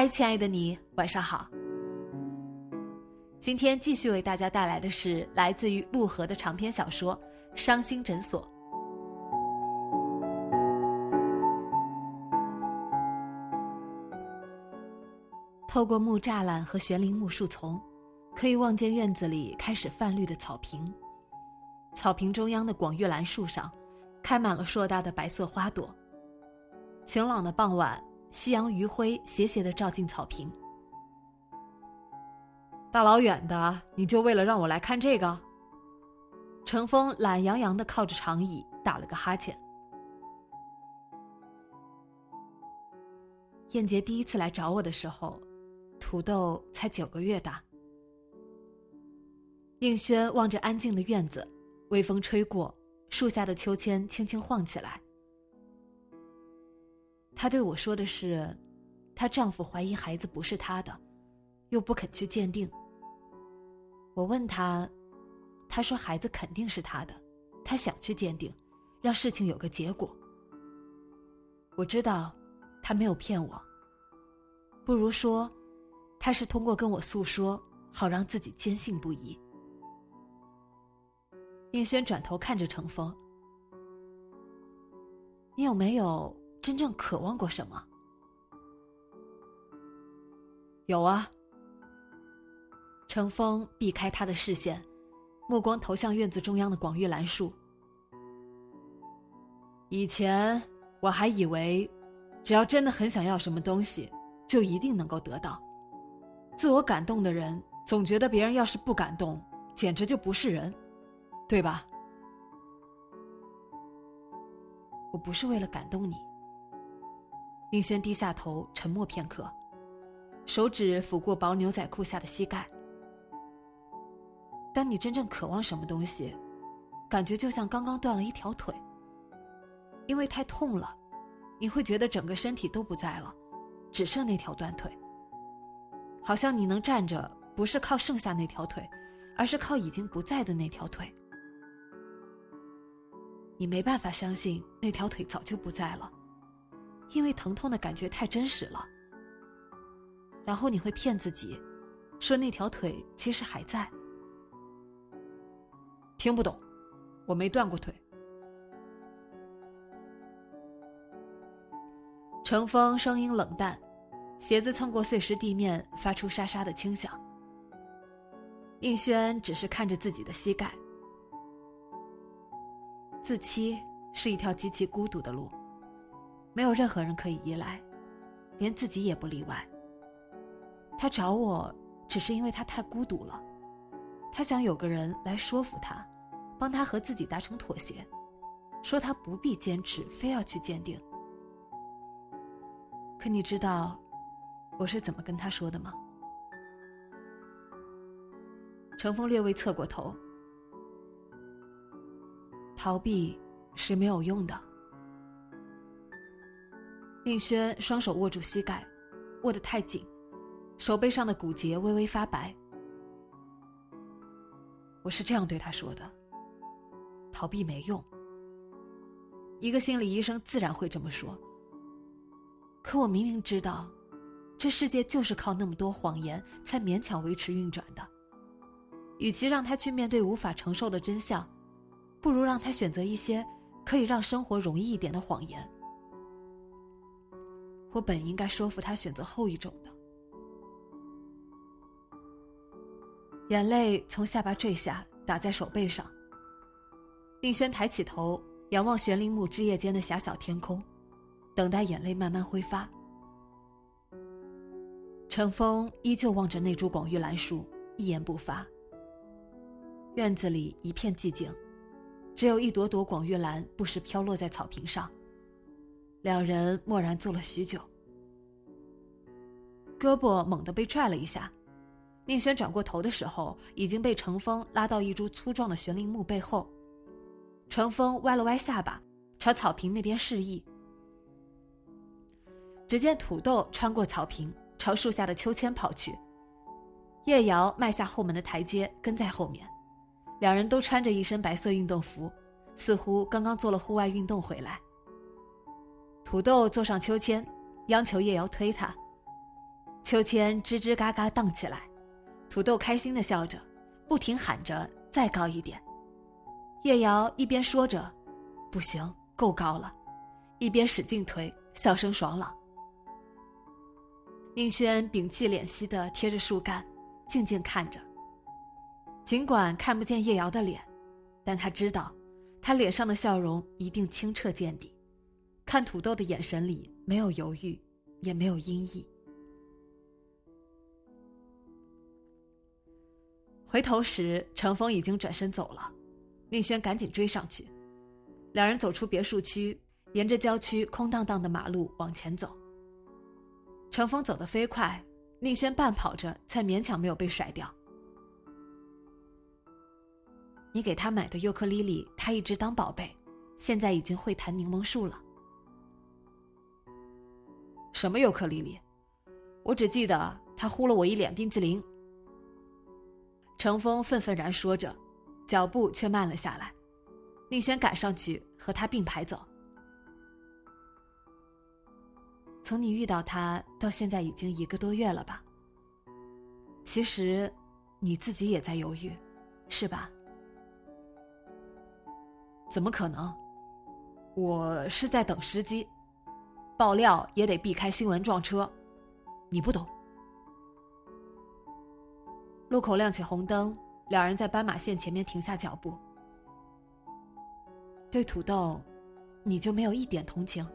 嗨，亲爱的你，晚上好。今天继续为大家带来的是来自于陆河的长篇小说《伤心诊所》。透过木栅栏和悬铃木树丛，可以望见院子里开始泛绿的草坪。草坪中央的广玉兰树上，开满了硕大的白色花朵。晴朗的傍晚。夕阳余晖斜斜的照进草坪，大老远的，你就为了让我来看这个？程峰懒洋洋的靠着长椅，打了个哈欠。燕杰第一次来找我的时候，土豆才九个月大。应轩望着安静的院子，微风吹过，树下的秋千轻轻晃起来。她对我说的是，她丈夫怀疑孩子不是她的，又不肯去鉴定。我问她，她说孩子肯定是她的，她想去鉴定，让事情有个结果。我知道，她没有骗我。不如说，她是通过跟我诉说，好让自己坚信不疑。宁轩转头看着程峰：“你有没有？”真正渴望过什么？有啊。程峰避开他的视线，目光投向院子中央的广玉兰树。以前我还以为，只要真的很想要什么东西，就一定能够得到。自我感动的人，总觉得别人要是不感动，简直就不是人，对吧？我不是为了感动你。宁轩低下头，沉默片刻，手指抚过薄牛仔裤下的膝盖。当你真正渴望什么东西，感觉就像刚刚断了一条腿。因为太痛了，你会觉得整个身体都不在了，只剩那条断腿。好像你能站着，不是靠剩下那条腿，而是靠已经不在的那条腿。你没办法相信那条腿早就不在了。因为疼痛的感觉太真实了，然后你会骗自己，说那条腿其实还在。听不懂，我没断过腿。程峰声音冷淡，鞋子蹭过碎石地面，发出沙沙的轻响。应轩只是看着自己的膝盖。自欺是一条极其孤独的路。没有任何人可以依赖，连自己也不例外。他找我，只是因为他太孤独了，他想有个人来说服他，帮他和自己达成妥协，说他不必坚持，非要去鉴定。可你知道，我是怎么跟他说的吗？程峰略微侧过头，逃避是没有用的。令轩双手握住膝盖，握得太紧，手背上的骨节微微发白。我是这样对他说的：逃避没用。一个心理医生自然会这么说。可我明明知道，这世界就是靠那么多谎言才勉强维持运转的。与其让他去面对无法承受的真相，不如让他选择一些可以让生活容易一点的谎言。我本应该说服他选择后一种的。眼泪从下巴坠下，打在手背上，宁轩抬起头，仰望悬铃木枝叶间的狭小天空，等待眼泪慢慢挥发。程峰依旧望着那株广玉兰树，一言不发。院子里一片寂静，只有一朵朵广玉兰不时飘落在草坪上。两人默然坐了许久。胳膊猛地被拽了一下，宁轩转过头的时候，已经被程峰拉到一株粗壮的悬铃木背后。程峰歪了歪下巴，朝草坪那边示意。只见土豆穿过草坪，朝树下的秋千跑去。叶瑶迈下后门的台阶，跟在后面。两人都穿着一身白色运动服，似乎刚刚做了户外运动回来。土豆坐上秋千，央求叶瑶推他。秋千吱吱嘎嘎荡起来，土豆开心的笑着，不停喊着“再高一点”。叶瑶一边说着“不行，够高了”，一边使劲推，笑声爽朗。宁轩屏气敛息的贴着树干，静静看着。尽管看不见叶瑶的脸，但他知道，他脸上的笑容一定清澈见底。看土豆的眼神里没有犹豫，也没有阴翳。回头时，程峰已经转身走了。宁轩赶紧追上去，两人走出别墅区，沿着郊区空荡荡的马路往前走。程峰走得飞快，宁轩半跑着，才勉强没有被甩掉。你给他买的尤克里里，他一直当宝贝，现在已经会弹柠檬树了。什么尤克里里？我只记得他呼了我一脸冰激凌。程峰愤愤然说着。脚步却慢了下来，宁轩赶上去和他并排走。从你遇到他到现在已经一个多月了吧？其实，你自己也在犹豫，是吧？怎么可能？我是在等时机，爆料也得避开新闻撞车，你不懂。路口亮起红灯。两人在斑马线前面停下脚步。对土豆，你就没有一点同情？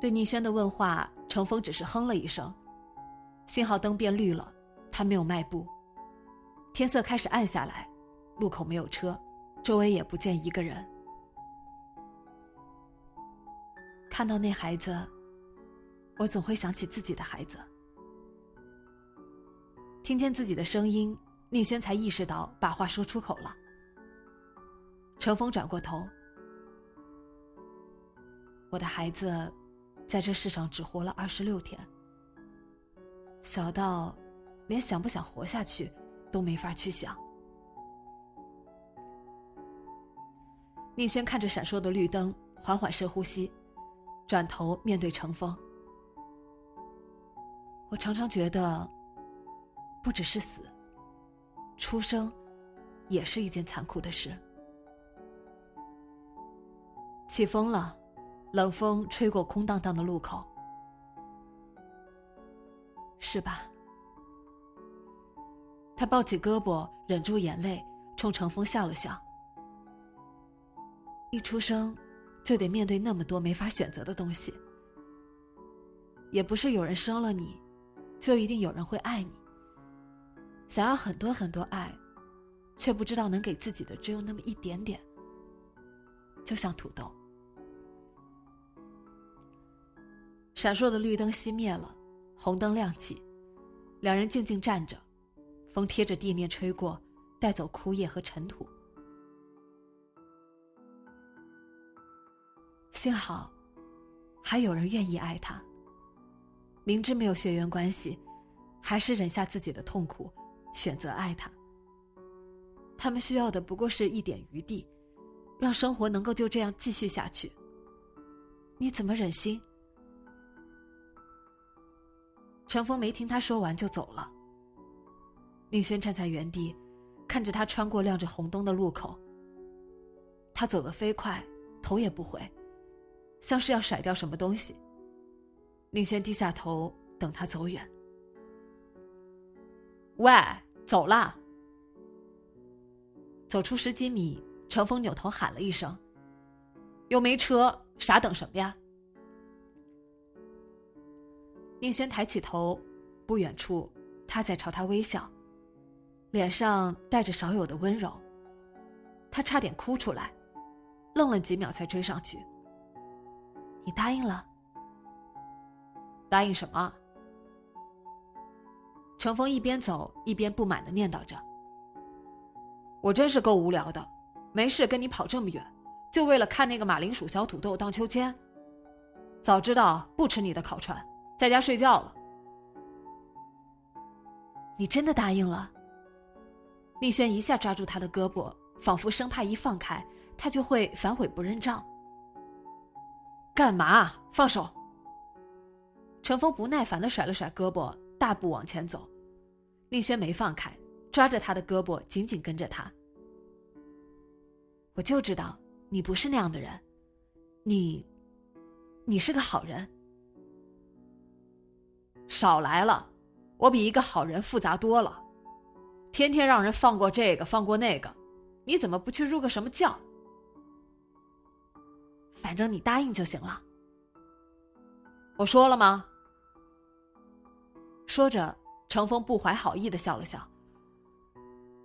对宁轩的问话，程峰只是哼了一声。信号灯变绿了，他没有迈步。天色开始暗下来，路口没有车，周围也不见一个人。看到那孩子，我总会想起自己的孩子。听见自己的声音，宁轩才意识到把话说出口了。程峰转过头：“我的孩子，在这世上只活了二十六天，小到连想不想活下去都没法去想。”宁轩看着闪烁的绿灯，缓缓深呼吸，转头面对程峰：“我常常觉得。”不只是死，出生也是一件残酷的事。起风了，冷风吹过空荡荡的路口，是吧？他抱起胳膊，忍住眼泪，冲程峰笑了笑。一出生，就得面对那么多没法选择的东西。也不是有人生了你，就一定有人会爱你。想要很多很多爱，却不知道能给自己的只有那么一点点。就像土豆，闪烁的绿灯熄灭了，红灯亮起，两人静静站着，风贴着地面吹过，带走枯叶和尘土。幸好，还有人愿意爱他。明知没有血缘关系，还是忍下自己的痛苦。选择爱他，他们需要的不过是一点余地，让生活能够就这样继续下去。你怎么忍心？程峰没听他说完就走了。宁轩站在原地，看着他穿过亮着红灯的路口。他走得飞快，头也不回，像是要甩掉什么东西。宁轩低下头，等他走远。喂，走啦！走出十几米，程峰扭头喊了一声：“又没车，傻等什么呀？”宁轩抬起头，不远处，他在朝他微笑，脸上带着少有的温柔。他差点哭出来，愣了几秒才追上去：“你答应了？答应什么？”程峰一边走一边不满的念叨着。我真是够无聊的，没事跟你跑这么远，就为了看那个马铃薯小土豆荡秋千。早知道不吃你的烤串，在家睡觉了。你真的答应了？丽轩一下抓住他的胳膊，仿佛生怕一放开他就会反悔不认账。干嘛？放手！程峰不耐烦的甩了甩胳膊，大步往前走。丽轩没放开。抓着他的胳膊，紧紧跟着他。我就知道你不是那样的人，你，你是个好人。少来了，我比一个好人复杂多了，天天让人放过这个放过那个，你怎么不去入个什么教？反正你答应就行了。我说了吗？说着，程峰不怀好意的笑了笑。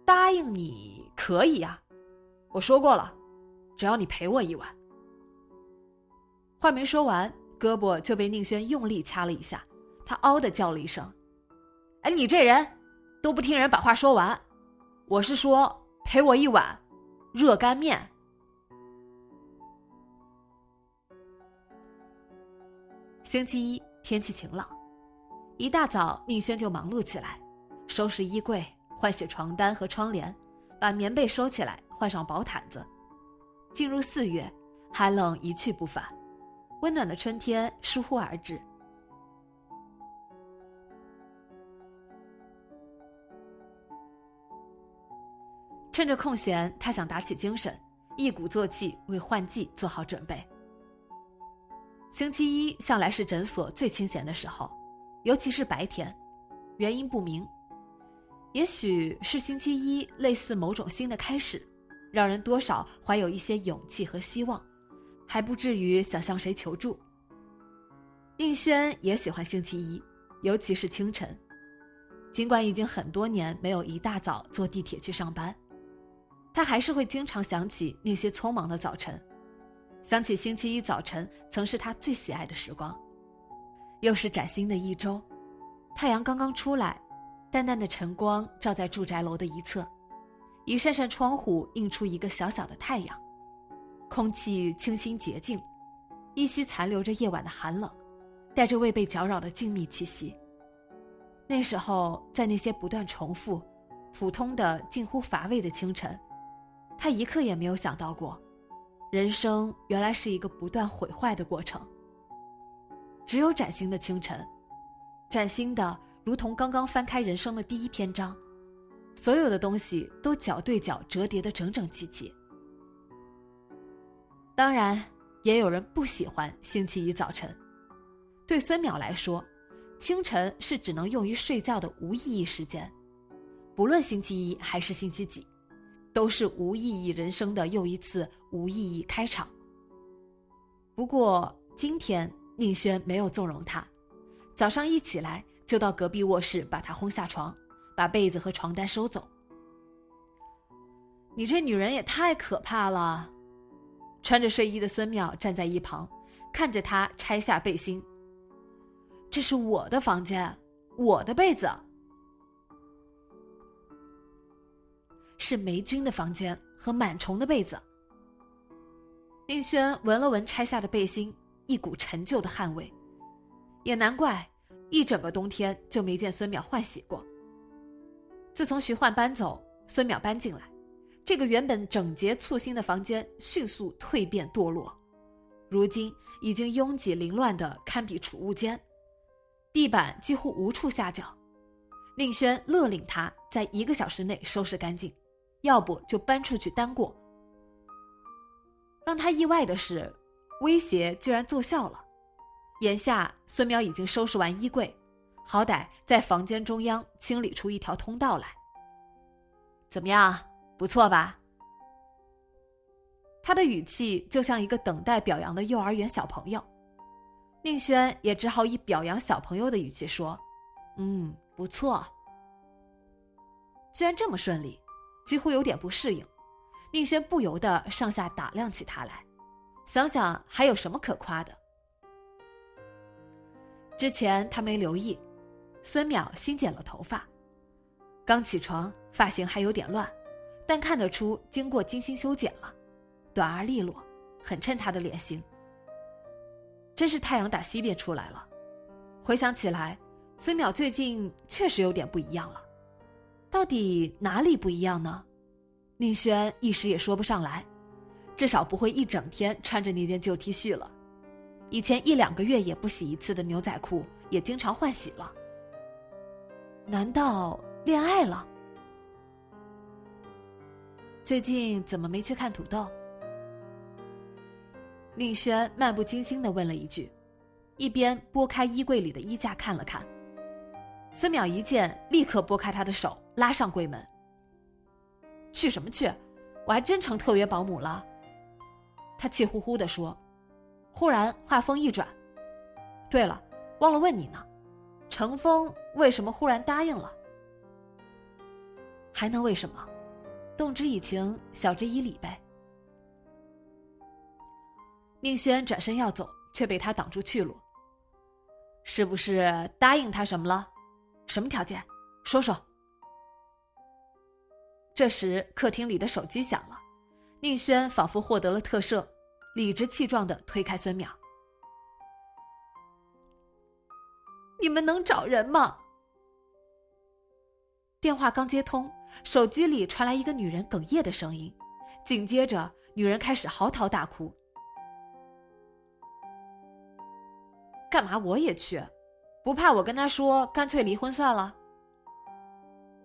答应你可以呀，我说过了，只要你陪我一晚。话没说完，胳膊就被宁轩用力掐了一下，他嗷的叫了一声：“哎，你这人都不听人把话说完，我是说陪我一碗热干面。”星期一天气晴朗，一大早宁轩就忙碌起来，收拾衣柜。换洗床单和窗帘，把棉被收起来，换上薄毯子。进入四月，寒冷一去不返，温暖的春天疏忽而至。趁着空闲，他想打起精神，一鼓作气为换季做好准备。星期一向来是诊所最清闲的时候，尤其是白天，原因不明。也许是星期一类似某种新的开始，让人多少怀有一些勇气和希望，还不至于想向谁求助。应轩也喜欢星期一，尤其是清晨。尽管已经很多年没有一大早坐地铁去上班，他还是会经常想起那些匆忙的早晨，想起星期一早晨曾是他最喜爱的时光。又是崭新的一周，太阳刚刚出来。淡淡的晨光照在住宅楼的一侧，一扇扇窗户映出一个小小的太阳，空气清新洁净，依稀残留着夜晚的寒冷，带着未被搅扰的静谧气息。那时候，在那些不断重复、普通的近乎乏味的清晨，他一刻也没有想到过，人生原来是一个不断毁坏的过程。只有崭新的清晨，崭新的。如同刚刚翻开人生的第一篇章，所有的东西都角对角折叠的整整齐齐。当然，也有人不喜欢星期一早晨。对孙淼来说，清晨是只能用于睡觉的无意义时间，不论星期一还是星期几，都是无意义人生的又一次无意义开场。不过今天宁轩没有纵容他，早上一起来。就到隔壁卧室把他轰下床，把被子和床单收走。你这女人也太可怕了！穿着睡衣的孙淼站在一旁，看着他拆下背心。这是我的房间，我的被子，是霉菌的房间和螨虫的被子。宁轩闻了闻拆下的背心，一股陈旧的汗味，也难怪。一整个冬天就没见孙淼换洗过。自从徐焕搬走，孙淼搬进来，这个原本整洁簇新的房间迅速蜕变堕落，如今已经拥挤凌乱的堪比储物间，地板几乎无处下脚。宁轩勒令他在一个小时内收拾干净，要不就搬出去单过。让他意外的是，威胁居然奏效了。眼下，孙淼已经收拾完衣柜，好歹在房间中央清理出一条通道来。怎么样，不错吧？他的语气就像一个等待表扬的幼儿园小朋友。宁轩也只好以表扬小朋友的语气说：“嗯，不错。”居然这么顺利，几乎有点不适应。宁轩不由得上下打量起他来，想想还有什么可夸的。之前他没留意，孙淼新剪了头发，刚起床，发型还有点乱，但看得出经过精心修剪了，短而利落，很衬他的脸型。真是太阳打西边出来了。回想起来，孙淼最近确实有点不一样了。到底哪里不一样呢？宁轩一时也说不上来。至少不会一整天穿着那件旧 T 恤了。以前一两个月也不洗一次的牛仔裤也经常换洗了。难道恋爱了？最近怎么没去看土豆？宁轩漫不经心的问了一句，一边拨开衣柜里的衣架看了看。孙淼一见，立刻拨开他的手，拉上柜门。去什么去？我还真成特约保姆了。他气呼呼的说，忽然话锋一转：“对了，忘了问你呢，程峰为什么忽然答应了？还能为什么？动之以情，晓之以理呗。”宁轩转身要走，却被他挡住去路。是不是答应他什么了？什么条件？说说。这时，客厅里的手机响了，宁轩仿佛获得了特赦，理直气壮的推开孙淼：“你们能找人吗？”电话刚接通，手机里传来一个女人哽咽的声音，紧接着，女人开始嚎啕大哭。干嘛我也去？不怕我跟他说干脆离婚算了？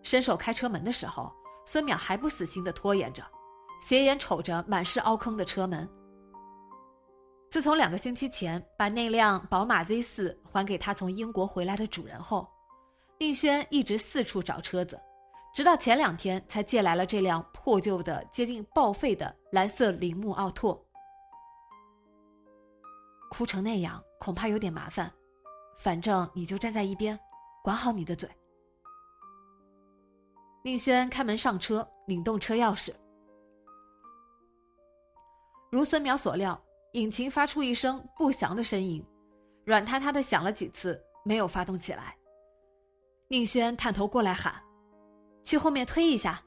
伸手开车门的时候，孙淼还不死心的拖延着，斜眼瞅着满是凹坑的车门。自从两个星期前把那辆宝马 Z 四还给他从英国回来的主人后，宁轩一直四处找车子，直到前两天才借来了这辆破旧的、接近报废的蓝色铃木奥拓。哭成那样。恐怕有点麻烦，反正你就站在一边，管好你的嘴。宁轩开门上车，拧动车钥匙。如孙淼所料，引擎发出一声不祥的呻吟，软塌塌的响了几次，没有发动起来。宁轩探头过来喊：“去后面推一下。”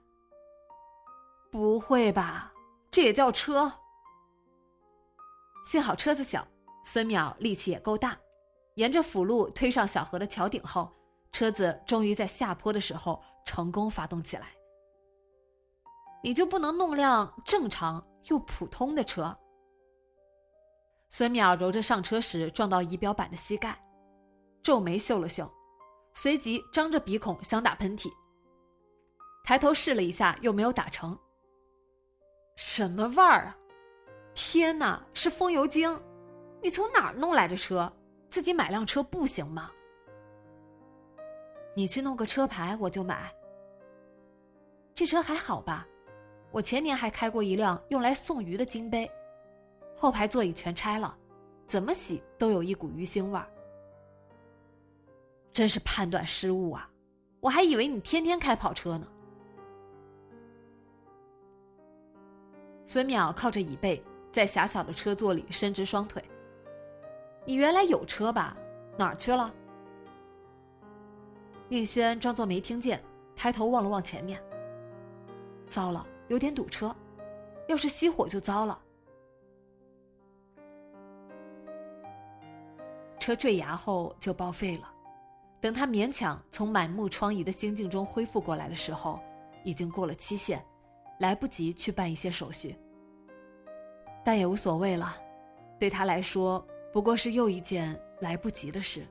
不会吧？这也叫车？幸好车子小。孙淼力气也够大，沿着辅路推上小河的桥顶后，车子终于在下坡的时候成功发动起来。你就不能弄辆正常又普通的车？孙淼揉着上车时撞到仪表板的膝盖，皱眉嗅了嗅，随即张着鼻孔想打喷嚏，抬头试了一下又没有打成。什么味儿啊！天哪，是风油精！你从哪儿弄来的车？自己买辆车不行吗？你去弄个车牌，我就买。这车还好吧？我前年还开过一辆用来送鱼的金杯，后排座椅全拆了，怎么洗都有一股鱼腥味儿。真是判断失误啊！我还以为你天天开跑车呢。孙淼靠着椅背，在狭小的车座里伸直双腿。你原来有车吧？哪儿去了？宁轩装作没听见，抬头望了望前面。糟了，有点堵车，要是熄火就糟了。车坠崖后就报废了，等他勉强从满目疮痍的心境中恢复过来的时候，已经过了期限，来不及去办一些手续。但也无所谓了，对他来说。不过是又一件来不及的事。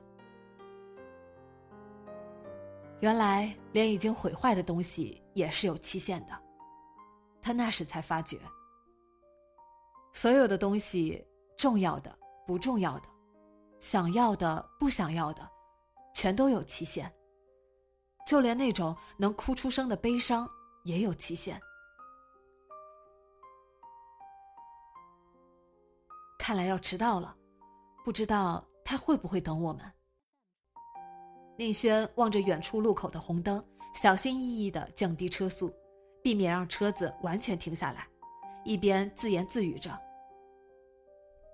原来，连已经毁坏的东西也是有期限的。他那时才发觉，所有的东西，重要的、不重要的，想要的、不想要的，全都有期限。就连那种能哭出声的悲伤，也有期限。看来要迟到了，不知道他会不会等我们。宁轩望着远处路口的红灯，小心翼翼地降低车速，避免让车子完全停下来，一边自言自语着：“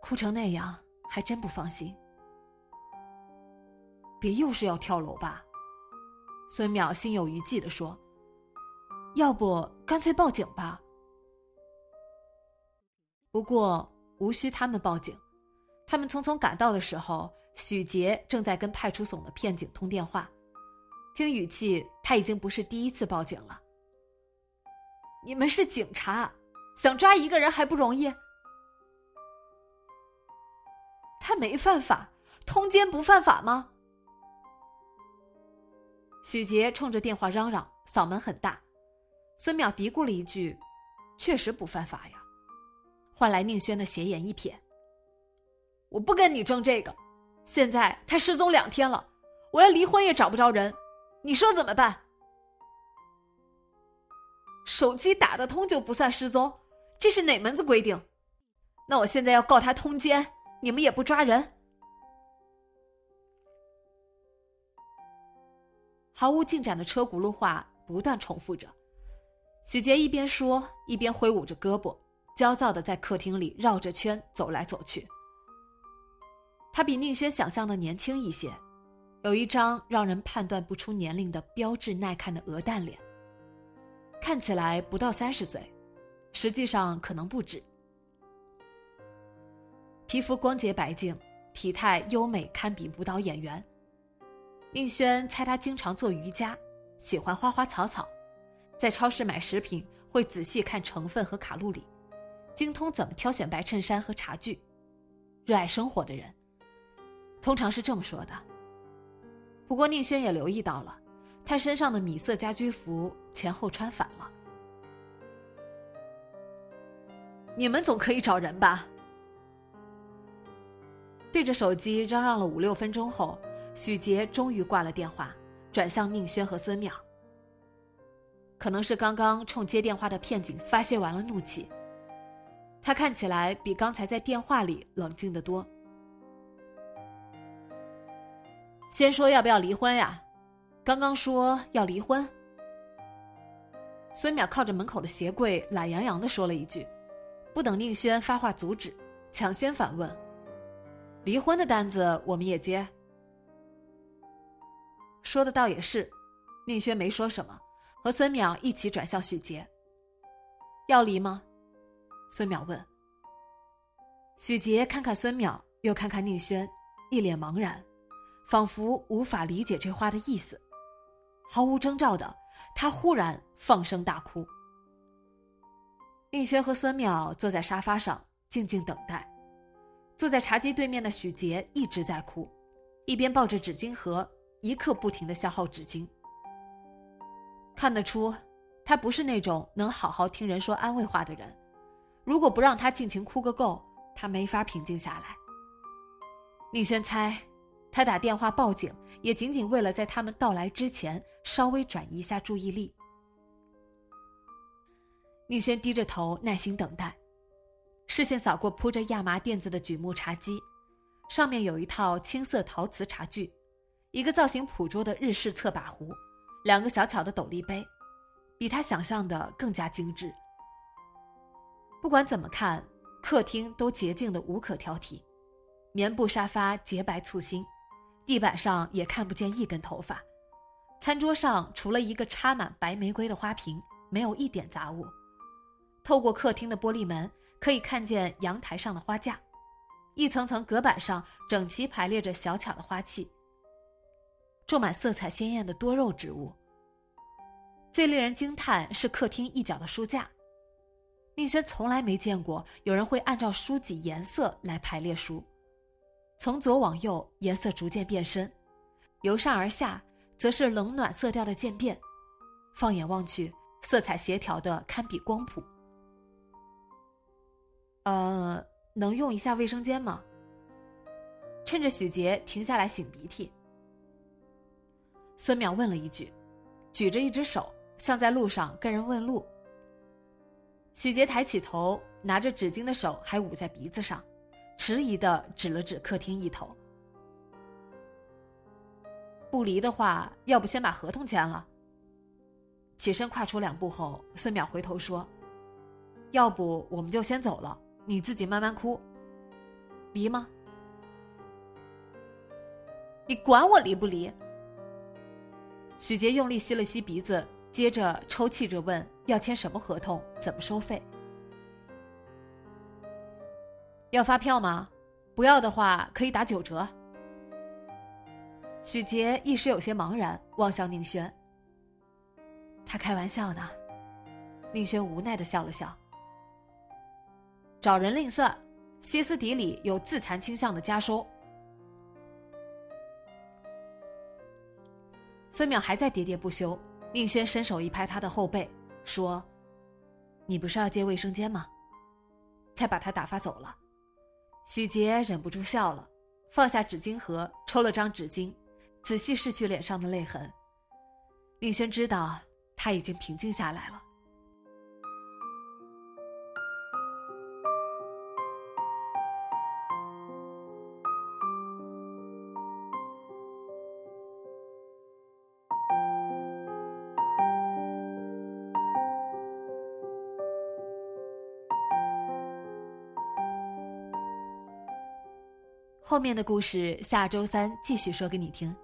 哭成那样，还真不放心。别又是要跳楼吧？”孙淼心有余悸地说：“要不干脆报警吧。”不过无需他们报警，他们匆匆赶到的时候。许杰正在跟派出所的片警通电话，听语气，他已经不是第一次报警了。你们是警察，想抓一个人还不容易？他没犯法，通奸不犯法吗？许杰冲着电话嚷嚷，嗓门很大。孙淼嘀咕了一句：“确实不犯法呀。”换来宁轩的斜眼一瞥：“我不跟你争这个。”现在他失踪两天了，我要离婚也找不着人，你说怎么办？手机打得通就不算失踪，这是哪门子规定？那我现在要告他通奸，你们也不抓人？毫无进展的车轱辘话不断重复着，许杰一边说一边挥舞着胳膊，焦躁的在客厅里绕着圈走来走去。他比宁轩想象的年轻一些，有一张让人判断不出年龄的标致耐看的鹅蛋脸。看起来不到三十岁，实际上可能不止。皮肤光洁白净，体态优美，堪比舞蹈演员。宁轩猜他经常做瑜伽，喜欢花花草草，在超市买食品会仔细看成分和卡路里，精通怎么挑选白衬衫和茶具，热爱生活的人。通常是这么说的。不过宁轩也留意到了，他身上的米色家居服前后穿反了。你们总可以找人吧？对着手机嚷嚷了五六分钟后，许杰终于挂了电话，转向宁轩和孙淼。可能是刚刚冲接电话的片警发泄完了怒气，他看起来比刚才在电话里冷静的多。先说要不要离婚呀？刚刚说要离婚。孙淼靠着门口的鞋柜，懒洋洋的说了一句，不等宁轩发话阻止，抢先反问：“离婚的单子我们也接？”说的倒也是，宁轩没说什么，和孙淼一起转向许杰：“要离吗？”孙淼问。许杰看看孙淼，又看看宁轩，一脸茫然。仿佛无法理解这话的意思，毫无征兆的，他忽然放声大哭。宁轩和孙淼坐在沙发上静静等待，坐在茶几对面的许杰一直在哭，一边抱着纸巾盒，一刻不停的消耗纸巾。看得出，他不是那种能好好听人说安慰话的人，如果不让他尽情哭个够，他没法平静下来。宁轩猜。他打电话报警，也仅仅为了在他们到来之前稍微转移一下注意力。宁轩低着头耐心等待，视线扫过铺着亚麻垫子的榉木茶几，上面有一套青色陶瓷茶具，一个造型朴拙的日式侧把壶，两个小巧的斗笠杯，比他想象的更加精致。不管怎么看，客厅都洁净的无可挑剔，棉布沙发洁白簇新。地板上也看不见一根头发，餐桌上除了一个插满白玫瑰的花瓶，没有一点杂物。透过客厅的玻璃门，可以看见阳台上的花架，一层层隔板上整齐排列着小巧的花器，种满色彩鲜艳的多肉植物。最令人惊叹是客厅一角的书架，宁轩从来没见过有人会按照书籍颜色来排列书。从左往右，颜色逐渐变深；由上而下，则是冷暖色调的渐变。放眼望去，色彩协调的堪比光谱。呃，能用一下卫生间吗？趁着许杰停下来擤鼻涕，孙淼问了一句，举着一只手，像在路上跟人问路。许杰抬起头，拿着纸巾的手还捂在鼻子上。迟疑的指了指客厅一头。不离的话，要不先把合同签了。起身跨出两步后，孙淼回头说：“要不我们就先走了，你自己慢慢哭。离吗？你管我离不离？”许杰用力吸了吸鼻子，接着抽泣着问：“要签什么合同？怎么收费？要发票吗？不要的话可以打九折。”许杰一时有些茫然，望向宁轩。他开玩笑呢，宁轩无奈的笑了笑。找人另算，歇斯底里有自残倾向的家收。孙淼还在喋喋不休，宁轩伸手一拍他的后背，说：“你不是要借卫生间吗？”才把他打发走了。许杰忍不住笑了，放下纸巾盒，抽了张纸巾。仔细拭去脸上的泪痕，宁轩知道他已经平静下来了。后面的故事下周三继续说给你听。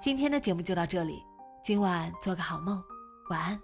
今天的节目就到这里，今晚做个好梦，晚安。